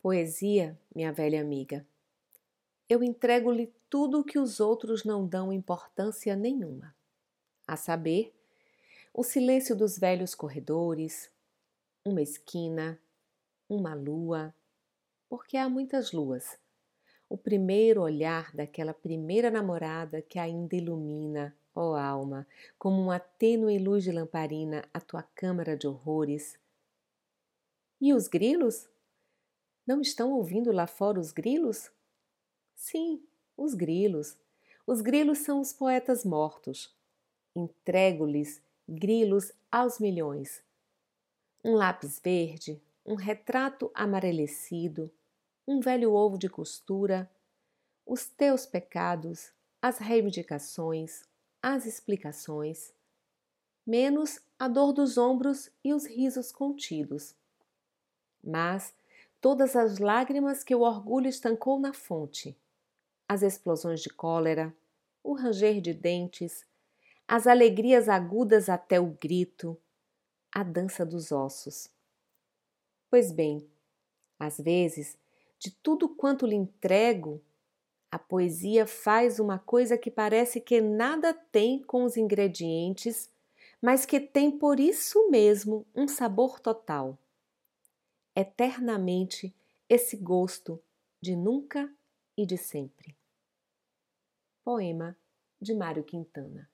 Poesia, minha velha amiga. Eu entrego-lhe tudo o que os outros não dão importância nenhuma. A saber, o silêncio dos velhos corredores, uma esquina, uma lua, porque há muitas luas. O primeiro olhar daquela primeira namorada que ainda ilumina, ó oh alma, como uma tênue luz de lamparina, a tua câmara de horrores. E os grilos? Não estão ouvindo lá fora os grilos? Sim, os grilos. Os grilos são os poetas mortos. Entrego-lhes grilos aos milhões. Um lápis verde, um retrato amarelecido, um velho ovo de costura, os teus pecados, as reivindicações, as explicações, menos a dor dos ombros e os risos contidos. Mas todas as lágrimas que o orgulho estancou na fonte, as explosões de cólera, o ranger de dentes, as alegrias agudas até o grito, a dança dos ossos. Pois bem, às vezes, de tudo quanto lhe entrego, a poesia faz uma coisa que parece que nada tem com os ingredientes, mas que tem por isso mesmo um sabor total eternamente esse gosto de nunca e de sempre. Poema de Mário Quintana